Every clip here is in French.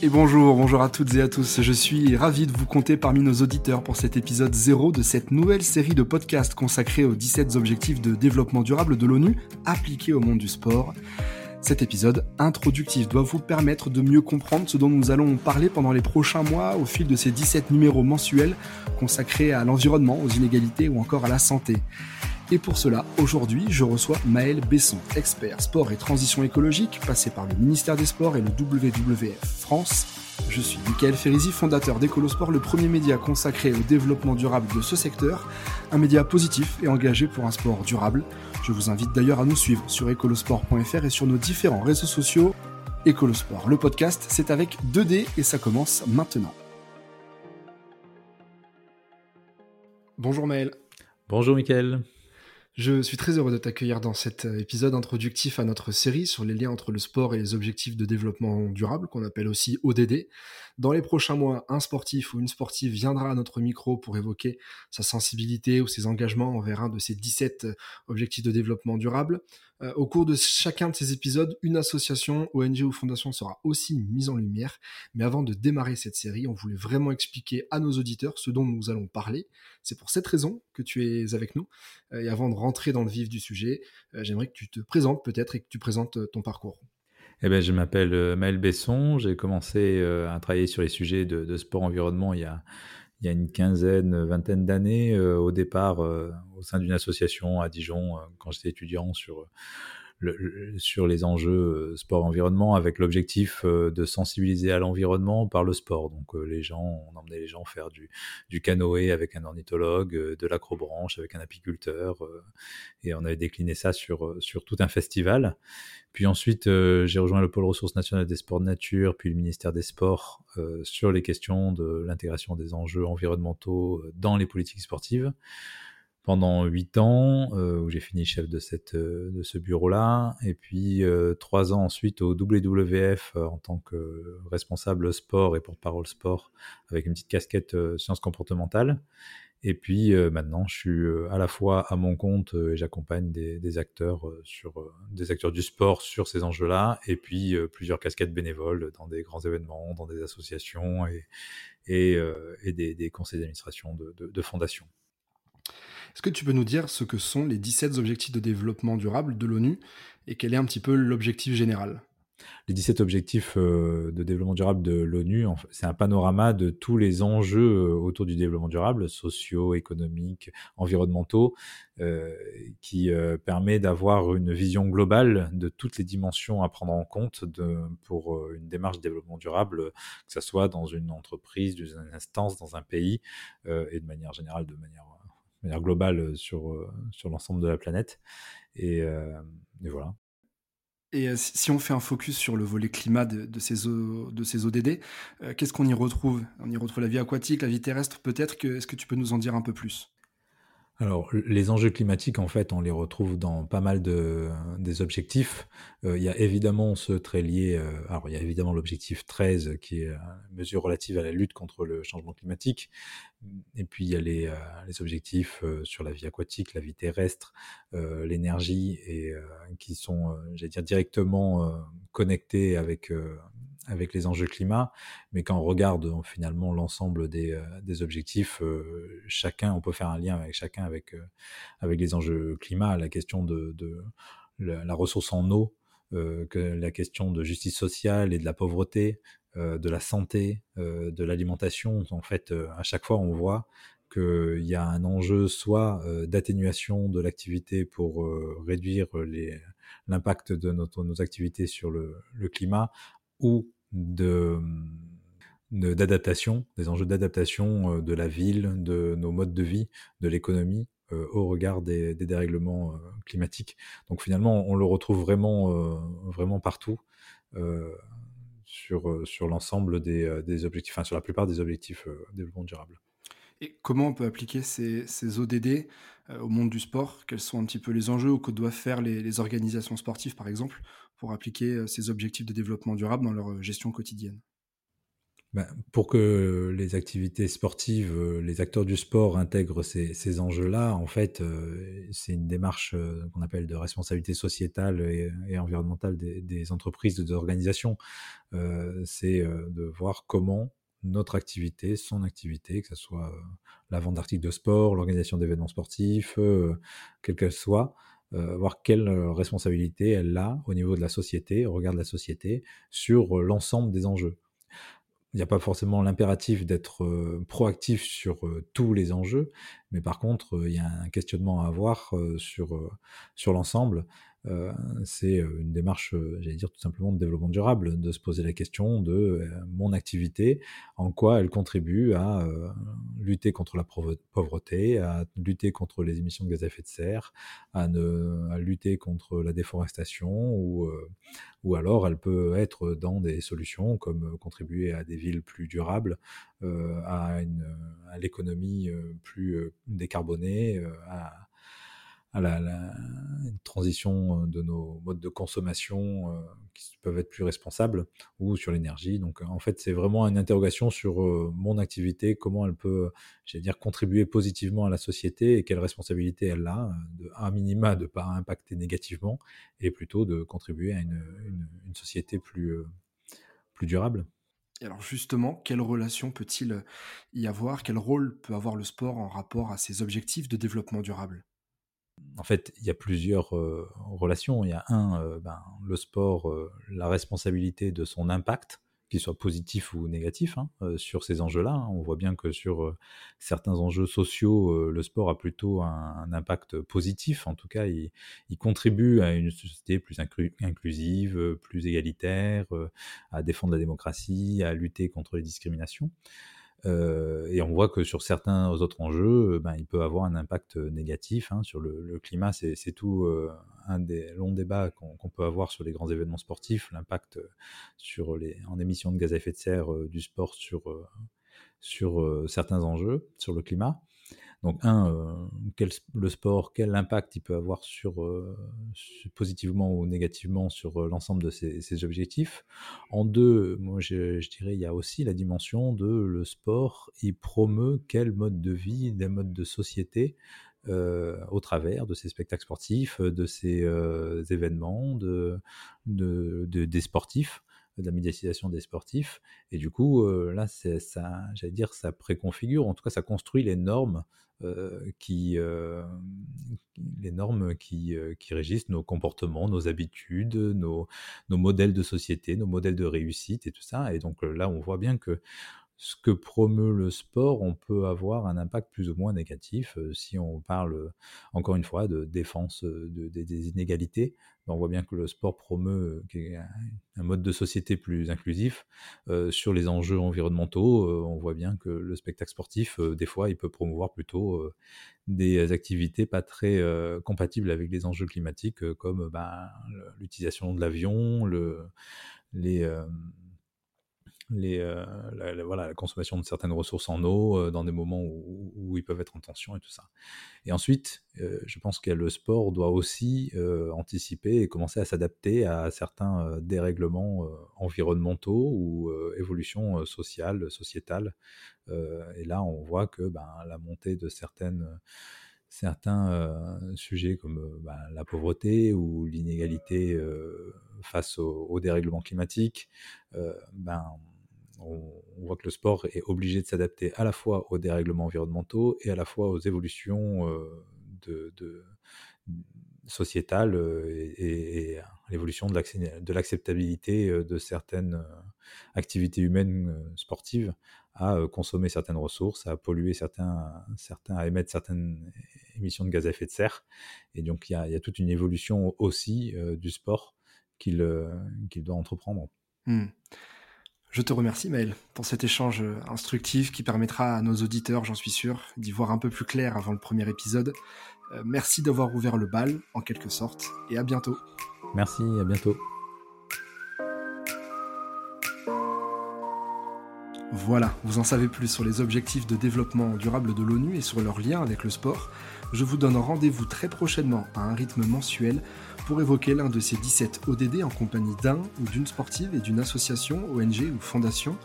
Et bonjour, bonjour à toutes et à tous. Je suis ravi de vous compter parmi nos auditeurs pour cet épisode 0 de cette nouvelle série de podcasts consacrée aux 17 objectifs de développement durable de l'ONU appliqués au monde du sport. Cet épisode introductif doit vous permettre de mieux comprendre ce dont nous allons parler pendant les prochains mois au fil de ces 17 numéros mensuels consacrés à l'environnement, aux inégalités ou encore à la santé. Et pour cela, aujourd'hui, je reçois Maël Besson, expert sport et transition écologique, passé par le ministère des Sports et le WWF France. Je suis Michael Ferrizi, fondateur d'Ecolosport, le premier média consacré au développement durable de ce secteur, un média positif et engagé pour un sport durable. Je vous invite d'ailleurs à nous suivre sur ecolosport.fr et sur nos différents réseaux sociaux. Ecolosport, le podcast, c'est avec 2D et ça commence maintenant. Bonjour Maël. Bonjour Michael. Je suis très heureux de t'accueillir dans cet euh, épisode introductif à notre série sur les liens entre le sport et les objectifs de développement durable, qu'on appelle aussi ODD. Dans les prochains mois, un sportif ou une sportive viendra à notre micro pour évoquer sa sensibilité ou ses engagements envers un de ces 17 euh, objectifs de développement durable. Euh, au cours de chacun de ces épisodes, une association, ONG ou fondation sera aussi mise en lumière. Mais avant de démarrer cette série, on voulait vraiment expliquer à nos auditeurs ce dont nous allons parler. C'est pour cette raison que tu es avec nous. Euh, et avant de rentrer dans le vif du sujet, euh, j'aimerais que tu te présentes peut-être et que tu présentes ton parcours. Eh ben, je m'appelle Maël Besson. J'ai commencé à travailler sur les sujets de, de sport-environnement il y a il y a une quinzaine, vingtaine d'années, euh, au départ, euh, au sein d'une association à Dijon, euh, quand j'étais étudiant, sur, le, sur les enjeux sport-environnement, avec l'objectif de sensibiliser à l'environnement par le sport. Donc les gens, on emmenait les gens faire du, du canoë avec un ornithologue, de l'acrobranche avec un apiculteur, et on avait décliné ça sur, sur tout un festival. Puis ensuite, euh, j'ai rejoint le pôle ressources nationales des sports de nature, puis le ministère des Sports euh, sur les questions de l'intégration des enjeux environnementaux euh, dans les politiques sportives. Pendant huit ans, où j'ai fini chef de, cette, de ce bureau-là, et puis trois ans ensuite au WWF en tant que responsable sport et porte-parole sport, avec une petite casquette sciences comportementales. Et puis euh, maintenant, je suis euh, à la fois à mon compte euh, et j'accompagne des, acteurs sur des acteurs du sport sur ces enjeux-là, et puis plusieurs casquettes bénévoles dans des grands événements, dans des associations et, et, des, conseils d'administration de, de fondations. Est-ce que tu peux nous dire ce que sont les 17 objectifs de développement durable de l'ONU et quel est un petit peu l'objectif général? Les 17 objectifs euh, de développement durable de l'ONU, c'est un panorama de tous les enjeux euh, autour du développement durable, sociaux, économiques, environnementaux, euh, qui permet d'avoir une vision globale de toutes les dimensions à prendre en compte pour une démarche de développement durable, que ce soit dans une entreprise, dans une instance, dans un pays, et de manière générale, de manière, manière globale sur, sur l'ensemble de la planète. Et, et voilà. Et euh, si on fait un focus sur le volet climat de, ces, de ces ODD, euh, qu'est-ce qu'on y retrouve? On y retrouve la vie aquatique, la vie terrestre peut-être. Est-ce que tu peux nous en dire un peu plus? Alors, les enjeux climatiques, en fait, on les retrouve dans pas mal de, des objectifs. Euh, il y a évidemment ce très lié, euh, alors il y a évidemment l'objectif 13 qui est une mesure relative à la lutte contre le changement climatique. Et puis il y a les, euh, les objectifs sur la vie aquatique, la vie terrestre, l'énergie, et qui sont, j'allais dire, directement connectés avec avec les enjeux climat, mais quand on regarde euh, finalement l'ensemble des, euh, des, objectifs, euh, chacun, on peut faire un lien avec chacun avec, avec les enjeux climat, la question de, de la, ressource en eau, que la question de justice sociale et de la pauvreté, de la santé, de l'alimentation. En fait, à chaque fois, on voit qu'il y a un enjeu soit d'atténuation de l'activité pour réduire l'impact de nos activités sur le, le climat, ou de d'adaptation, des enjeux d'adaptation euh, de la ville, de nos modes de vie, de l'économie euh, au regard des, dérèglements euh, climatiques. Donc finalement, on le retrouve vraiment, vraiment partout sur, sur l'ensemble des, des, objectifs, enfin sur la plupart des objectifs développement durable. Et comment on peut appliquer ces, ODD au monde du sport? Quels sont un petit peu les enjeux que doivent faire les organisations sportives, par exemple, pour appliquer ces objectifs de développement durable dans leur gestion quotidienne ben, pour que les activités sportives, euh, les acteurs du sport intègrent ces, enjeux-là, en fait, euh, c'est une démarche euh, qu'on appelle de responsabilité sociétale et, environnementale des, entreprises, des organisations. c'est de voir comment notre activité, son activité, que ce soit la vente d'articles de sport, l'organisation d'événements sportifs, quelle qu'elle soit, voir quelle responsabilité elle a au niveau de la société, au regard de la société, sur l'ensemble des enjeux. Il n'y a pas forcément l'impératif d'être proactif sur tous les enjeux, mais par contre, il y a un questionnement à avoir sur, sur l'ensemble. Euh, c'est euh, une démarche, euh, j'allais dire tout simplement de développement durable, de se poser la question de mon activité, en quoi elle contribue à lutter contre la pauvreté, à lutter contre les émissions de gaz à effet de serre, à, ne, à lutter contre la déforestation, ou, ou alors elle peut être dans des solutions comme contribuer à des villes plus durables, à, à l'économie plus décarbonée, à à la, transition euh, de nos modes de consommation euh, qui peuvent être plus responsables ou sur l'énergie. Donc en fait, c'est vraiment une interrogation sur euh, mon activité, comment elle peut, j'allais dire, contribuer positivement à la société et quelle responsabilité elle a, de, à minima de ne pas impacter négativement et plutôt de contribuer à une, société plus durable. Alors justement, quelle relation peut-il y avoir? Quel rôle peut avoir le sport en rapport à ces objectifs de développement durable? En fait, il y a plusieurs relations. Il y a un, ben, le sport, la responsabilité de son impact, qu'il soit positif ou négatif, hein, sur ces enjeux-là. Hein. On voit bien que sur certains enjeux sociaux, le sport a plutôt un, impact positif. En tout cas, il, contribue à une société plus inclusive, plus égalitaire, à défendre la démocratie, à lutter contre les discriminations. Euh, et on voit que sur certains autres enjeux, euh, ben, il peut avoir un impact euh, négatif hein, sur le, climat. C'est tout un des longs débats qu'on peut avoir sur les grands événements sportifs, l'impact sur les en émissions de gaz à effet de serre du sport sur sur certains enjeux sur le climat. Donc, un, euh, le sport, quel impact il peut avoir sur, euh, positivement ou négativement sur euh, l'ensemble de ces, objectifs? En deux, moi, je, dirais, il y a aussi la dimension de le sport, il promeut quel mode de vie, des modes de société au travers de ces spectacles sportifs, de ces événements, de, des sportifs de la médiatisation des sportifs. Et du coup, là, ça, j'allais dire, ça préconfigure, en tout cas, ça construit les normes euh, qui, euh, les normes qui, euh, qui, régissent nos comportements, nos habitudes, nos, nos, modèles de société, nos modèles de réussite et tout ça. Et donc là, on voit bien que ce que promeut le sport, on peut avoir un impact plus ou moins négatif. si on parle, encore une fois, de défense des inégalités, on voit bien que le sport promeut un mode de société plus inclusif. sur les enjeux environnementaux, on voit bien que le spectacle sportif, des fois, il peut promouvoir plutôt des activités pas très compatibles avec les enjeux climatiques, comme ben, l'utilisation de l'avion, le, les les, euh, la, voilà, la consommation de certaines ressources en eau euh, dans des moments où, ils peuvent être en tension et tout ça. Et ensuite, euh, je pense que le sport doit aussi anticiper et commencer à s'adapter à certains dérèglements environnementaux ou évolutions sociales, sociétales. et là, on voit que ben, la montée de certaines certains sujets comme ben, la pauvreté ou l'inégalité face au, au, dérèglement climatique, ben, on, voit que le sport est obligé de s'adapter à la fois aux dérèglements environnementaux et à la fois aux évolutions euh, de, sociétales euh, et, à l'évolution de l'acceptabilité euh, de certaines activités humaines sportives à consommer certaines ressources, à polluer certains, certains, à émettre certaines émissions de gaz à effet de serre. Et donc il y a, toute une évolution aussi du sport qu'il doit entreprendre. Mmh. Je te remercie Maël pour cet échange euh, instructif qui permettra à nos auditeurs, j'en suis sûr, d'y voir un peu plus clair avant le premier épisode. Euh, merci d'avoir ouvert le bal, en quelque sorte, et à bientôt. Merci, à bientôt. Voilà, vous en savez plus sur les objectifs de développement durable de l'ONU et sur leur lien avec le sport. Je vous donne rendez-vous très prochainement à un rythme mensuel pour évoquer l'un de ces 17 ODD en compagnie d'un ou d'une sportive et d'une association, ONG ou fondation.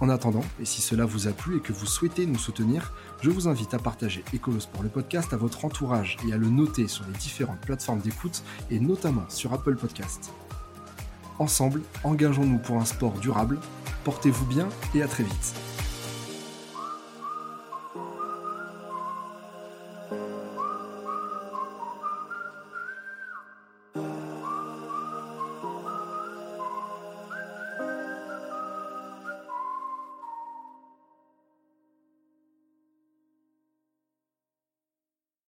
En attendant, et si cela vous a plu et que vous souhaitez nous soutenir, je vous invite à partager Ecolosport le podcast à votre entourage et à le noter sur les différentes plateformes d'écoute et notamment sur Apple Podcast. Ensemble, engageons-nous pour un sport durable. Portez-vous bien et à très vite.